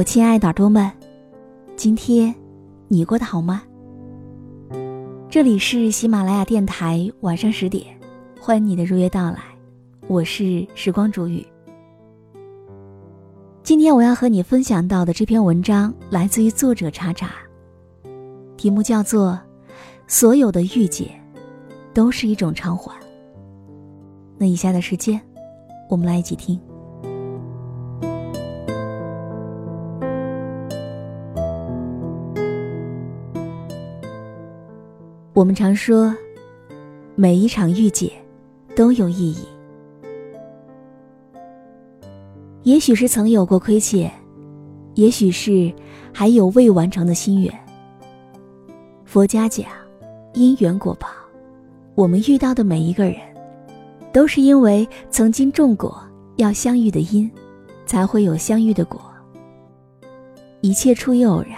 我亲爱的耳朵们，今天你过得好吗？这里是喜马拉雅电台，晚上十点，欢迎你的如约到来，我是时光煮雨。今天我要和你分享到的这篇文章来自于作者查查，题目叫做《所有的遇见都是一种偿还》。那以下的时间，我们来一起听。我们常说，每一场遇见都有意义。也许是曾有过亏欠，也许是还有未完成的心愿。佛家讲，因缘果报，我们遇到的每一个人，都是因为曾经种过要相遇的因，才会有相遇的果。一切出于偶然，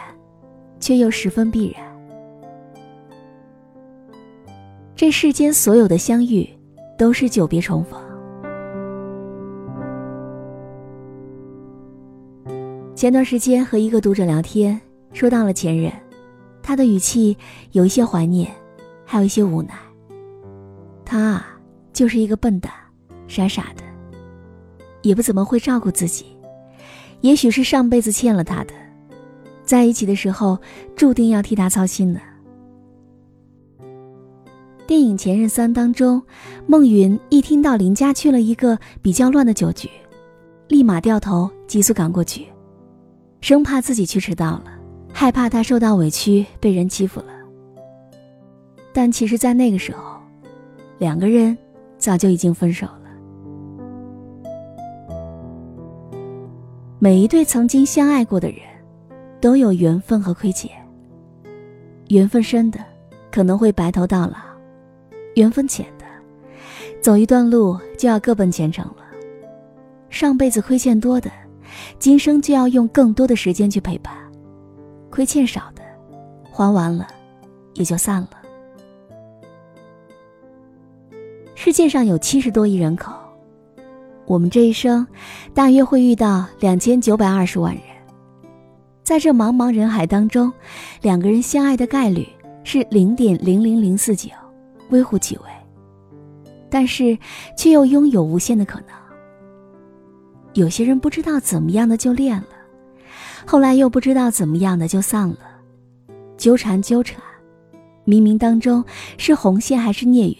却又十分必然。这世间所有的相遇，都是久别重逢。前段时间和一个读者聊天，说到了前任，他的语气有一些怀念，还有一些无奈。他啊，就是一个笨蛋，傻傻的，也不怎么会照顾自己。也许是上辈子欠了他的，在一起的时候注定要替他操心的。电影《前任三》当中，孟云一听到林家去了一个比较乱的酒局，立马掉头急速赶过去。生怕自己去迟到了，害怕他受到委屈被人欺负了。但其实，在那个时候，两个人早就已经分手了。每一对曾经相爱过的人，都有缘分和亏欠。缘分深的，可能会白头到老；缘分浅的，走一段路就要各奔前程了。上辈子亏欠多的。今生就要用更多的时间去陪伴，亏欠少的，还完了，也就散了。世界上有七十多亿人口，我们这一生，大约会遇到两千九百二十万人。在这茫茫人海当中，两个人相爱的概率是零点零零零四九，微乎其微，但是却又拥有无限的可能。有些人不知道怎么样的就恋了，后来又不知道怎么样的就散了，纠缠纠缠，冥冥当中是红线还是孽缘，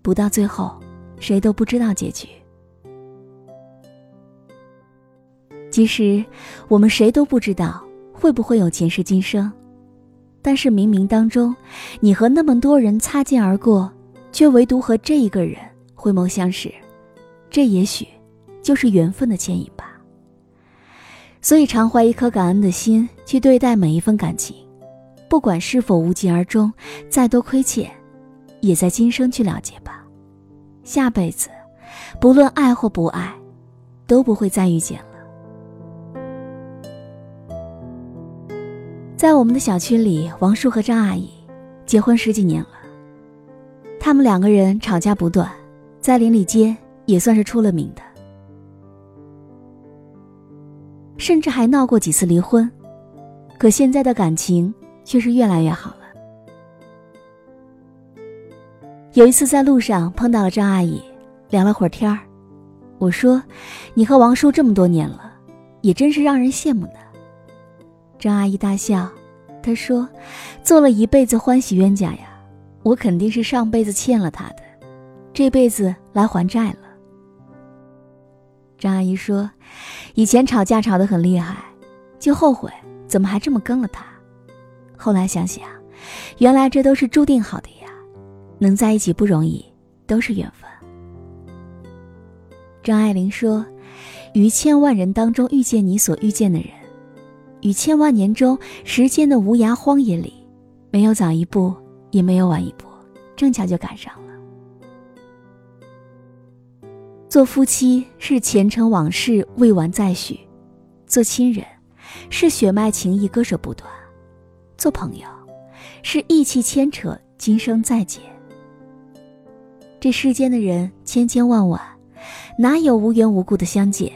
不到最后，谁都不知道结局。其实我们谁都不知道会不会有前世今生，但是冥冥当中，你和那么多人擦肩而过，却唯独和这一个人回眸相视，这也许。就是缘分的牵引吧。所以，常怀一颗感恩的心去对待每一份感情，不管是否无疾而终，再多亏欠，也在今生去了结吧。下辈子，不论爱或不爱，都不会再遇见。在我们的小区里，王叔和张阿姨结婚十几年了，他们两个人吵架不断，在邻里间也算是出了名的。甚至还闹过几次离婚，可现在的感情却是越来越好了。有一次在路上碰到了张阿姨，聊了会儿天儿，我说：“你和王叔这么多年了，也真是让人羡慕呢。”张阿姨大笑，她说：“做了一辈子欢喜冤家呀，我肯定是上辈子欠了他的，这辈子来还债了。”张阿姨说：“以前吵架吵得很厉害，就后悔怎么还这么跟了他。后来想想，原来这都是注定好的呀，能在一起不容易，都是缘分。”张爱玲说：“于千万人当中遇见你所遇见的人，于千万年中时间的无涯荒野里，没有早一步，也没有晚一步，正巧就赶上了。”做夫妻是前尘往事未完再续，做亲人是血脉情谊割舍不断，做朋友是义气牵扯今生再结。这世间的人千千万万，哪有无缘无故的相见？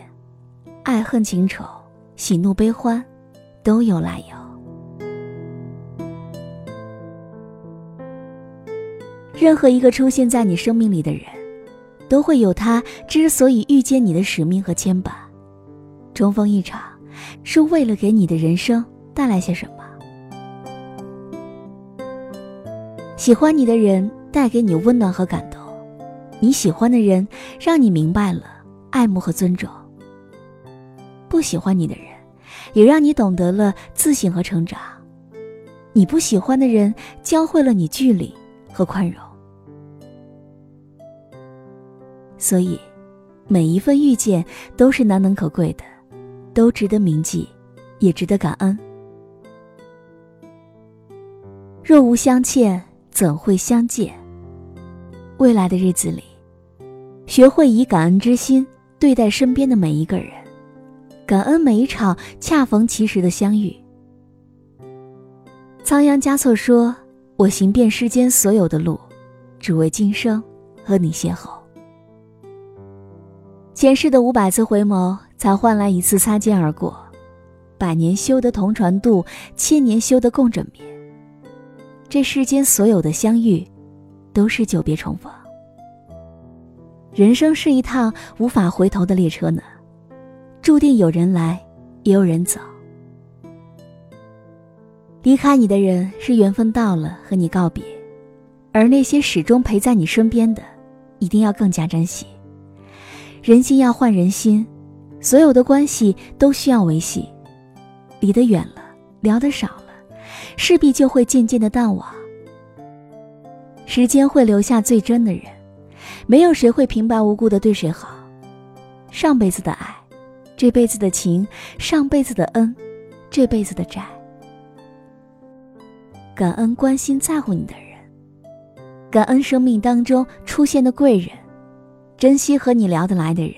爱恨情仇喜怒悲欢，都有来由。任何一个出现在你生命里的人，都会有他之所以遇见你的使命和牵绊。重逢一场，是为了给你的人生带来些什么？喜欢你的人带给你温暖和感动，你喜欢的人让你明白了爱慕和尊重。不喜欢你的人，也让你懂得了自信和成长。你不喜欢的人，教会了你距离和宽容。所以，每一份遇见都是难能可贵的，都值得铭记，也值得感恩。若无相欠，怎会相见？未来的日子里，学会以感恩之心对待身边的每一个人，感恩每一场恰逢其时的相遇。仓央嘉措说：“我行遍世间所有的路，只为今生和你邂逅。”前世的五百次回眸，才换来一次擦肩而过；百年修得同船渡，千年修得共枕眠。这世间所有的相遇，都是久别重逢。人生是一趟无法回头的列车呢，注定有人来，也有人走。离开你的人是缘分到了和你告别，而那些始终陪在你身边的，一定要更加珍惜。人心要换人心，所有的关系都需要维系。离得远了，聊得少了，势必就会渐渐的淡忘。时间会留下最真的人，没有谁会平白无故的对谁好。上辈子的爱，这辈子的情；上辈子的恩，这辈子的债。感恩关心在乎你的人，感恩生命当中出现的贵人。珍惜和你聊得来的人，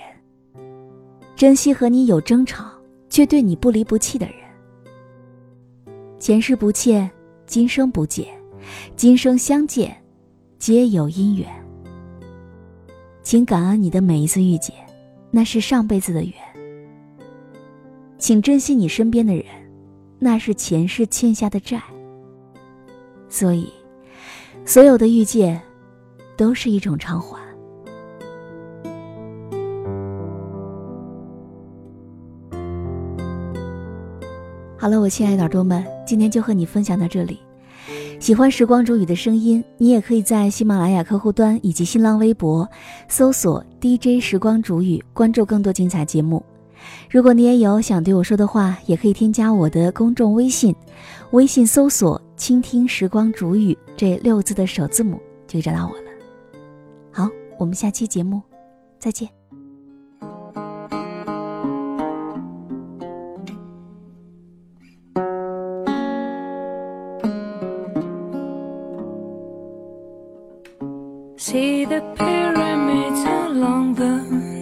珍惜和你有争吵却对你不离不弃的人。前世不欠，今生不借，今生相见，皆有因缘。请感恩你的每一次遇见，那是上辈子的缘。请珍惜你身边的人，那是前世欠下的债。所以，所有的遇见，都是一种偿还。好了，我亲爱的耳朵们，今天就和你分享到这里。喜欢时光煮雨的声音，你也可以在喜马拉雅客户端以及新浪微博搜索 DJ 时光煮雨，关注更多精彩节目。如果你也有想对我说的话，也可以添加我的公众微信，微信搜索“倾听时光煮雨”这六字的首字母，就找到我了。好，我们下期节目再见。See the pyramids along the